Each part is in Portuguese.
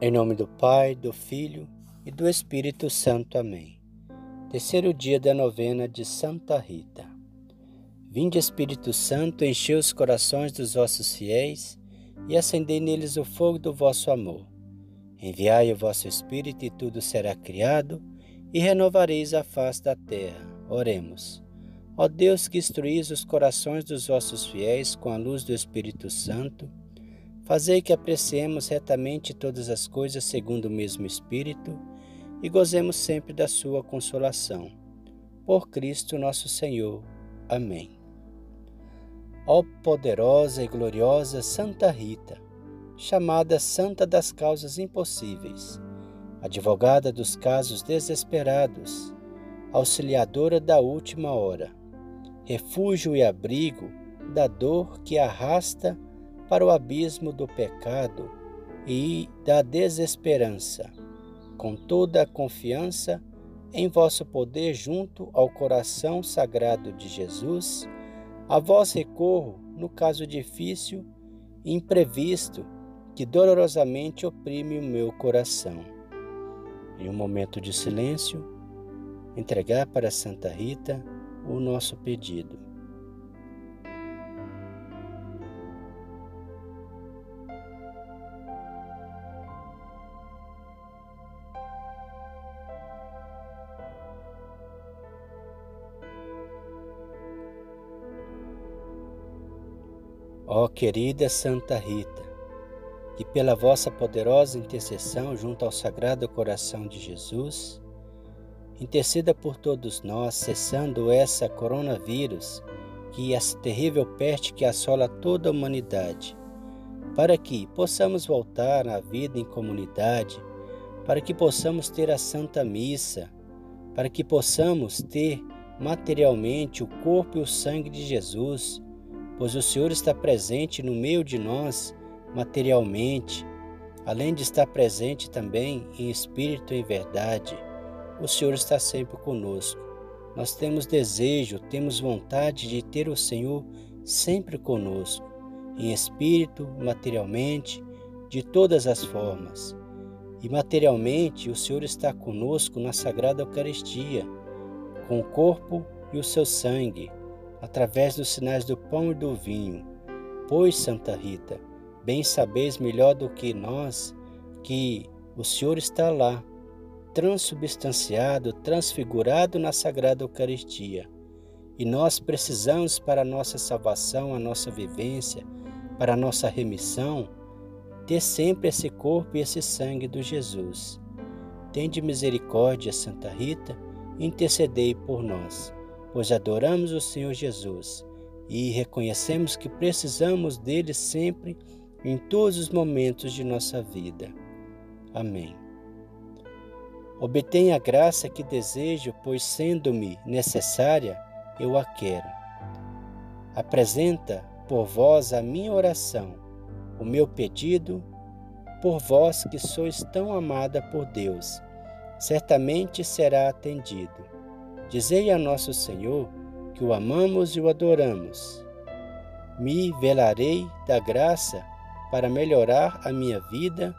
Em nome do Pai, do Filho e do Espírito Santo. Amém. Terceiro dia da novena de Santa Rita. Vinde, Espírito Santo, enchei os corações dos vossos fiéis e acendei neles o fogo do vosso amor. Enviai o vosso Espírito e tudo será criado e renovareis a face da terra. Oremos. Ó Deus que instruís os corações dos vossos fiéis com a luz do Espírito Santo, Fazei que apreciemos retamente todas as coisas segundo o mesmo Espírito e gozemos sempre da Sua consolação. Por Cristo nosso Senhor. Amém. Ó poderosa e gloriosa Santa Rita, chamada Santa das Causas Impossíveis, advogada dos casos desesperados, auxiliadora da última hora, refúgio e abrigo da dor que arrasta para o abismo do pecado e da desesperança, com toda a confiança em vosso poder junto ao coração sagrado de Jesus, a vós recorro no caso difícil e imprevisto que dolorosamente oprime o meu coração. Em um momento de silêncio, entregar para Santa Rita o nosso pedido. Querida Santa Rita, que pela vossa poderosa intercessão junto ao Sagrado Coração de Jesus, interceda por todos nós, cessando essa coronavírus, que essa terrível peste que assola toda a humanidade, para que possamos voltar à vida em comunidade, para que possamos ter a Santa Missa, para que possamos ter materialmente o corpo e o sangue de Jesus pois o Senhor está presente no meio de nós materialmente, além de estar presente também em espírito e verdade. O Senhor está sempre conosco. Nós temos desejo, temos vontade de ter o Senhor sempre conosco, em espírito, materialmente, de todas as formas. E materialmente, o Senhor está conosco na Sagrada Eucaristia, com o corpo e o seu sangue, através dos sinais do pão e do vinho. Pois, Santa Rita, bem sabeis melhor do que nós que o Senhor está lá, transubstanciado, transfigurado na Sagrada Eucaristia. E nós precisamos para a nossa salvação, a nossa vivência, para a nossa remissão, ter sempre esse corpo e esse sangue do Jesus. Tende misericórdia, Santa Rita, intercedei por nós pois adoramos o Senhor Jesus e reconhecemos que precisamos dele sempre em todos os momentos de nossa vida. Amém. Obtenha a graça que desejo, pois sendo-me necessária, eu a quero. Apresenta por vós a minha oração, o meu pedido, por vós que sois tão amada por Deus, certamente será atendido Dizei a nosso Senhor que o amamos e o adoramos. Me velarei da graça para melhorar a minha vida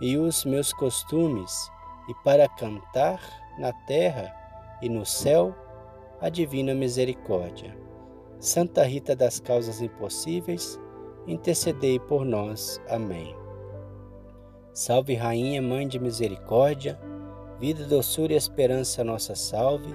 e os meus costumes e para cantar na terra e no céu a divina misericórdia. Santa Rita das Causas Impossíveis, intercedei por nós. Amém. Salve Rainha, Mãe de Misericórdia, vida, doçura e esperança, nossa salve.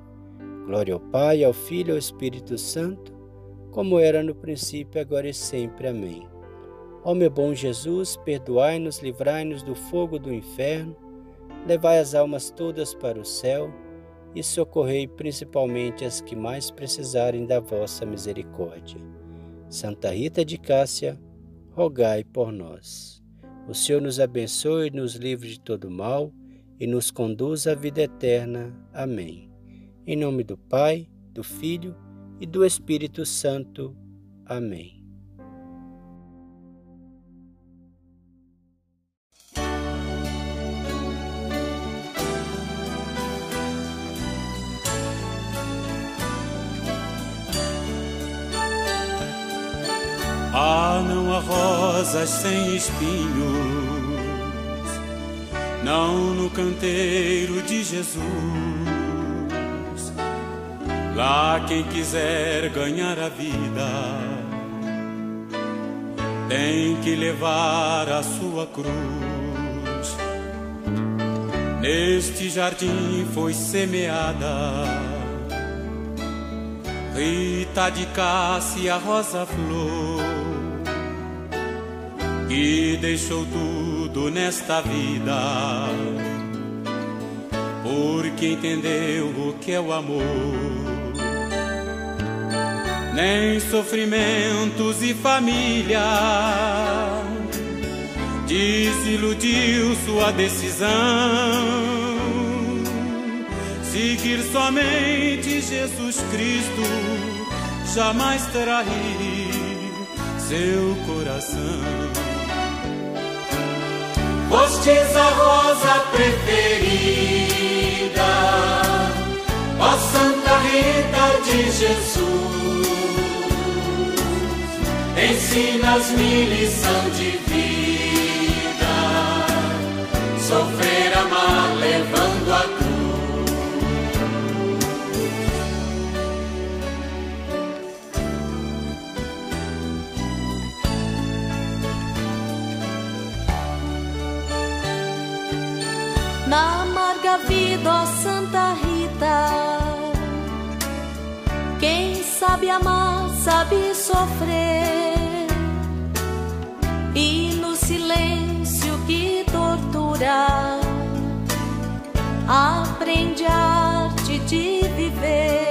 Glória ao Pai, ao Filho e ao Espírito Santo, como era no princípio, agora e sempre. Amém. Ó meu bom Jesus, perdoai-nos, livrai-nos do fogo do inferno, levai as almas todas para o céu e socorrei principalmente as que mais precisarem da vossa misericórdia. Santa Rita de Cássia, rogai por nós. O Senhor nos abençoe nos livre de todo mal e nos conduz à vida eterna. Amém. Em nome do Pai, do Filho e do Espírito Santo. Amém. Ah, não há rosas sem espinhos não no canteiro de Jesus. Lá quem quiser ganhar a vida tem que levar a sua cruz. Neste jardim foi semeada Rita de Cássia Rosa Flor que deixou tudo nesta vida, porque entendeu o que é o amor. Nem sofrimentos e família desiludiu sua decisão. Seguir somente Jesus Cristo jamais trair seu coração. Fostes a rosa preferida, ó Santa Rita de Jesus. Ensinas-me lição de vida, sofrer, amar, levando a na amarga vida, ó Santa Rita. Quem sabe amar, sabe sofrer, e no silêncio que tortura, aprende a arte de viver.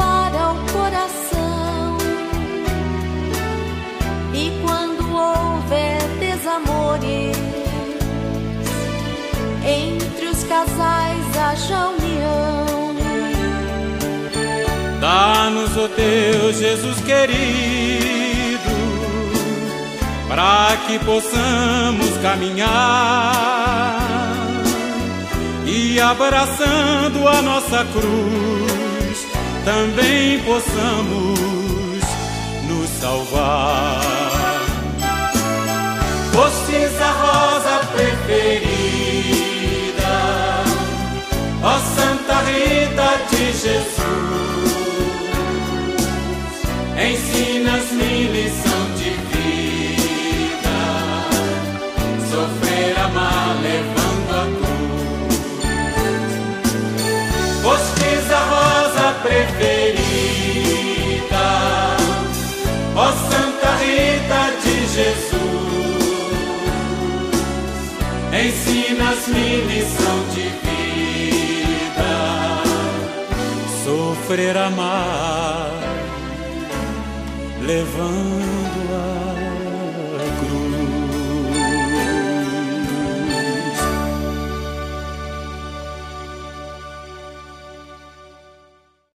casais haja união. Dá-nos, ó Deus Jesus querido, para que possamos caminhar e abraçando a nossa cruz, também possamos nos salvar. Fostes a Jesus, ensinas-me lição de vida, sofrer, amar, levando a cruz. Fostes a rosa preferida, ó Santa Rita de Jesus. Ensinas-me lição de vida, sofrer amar, levando-a.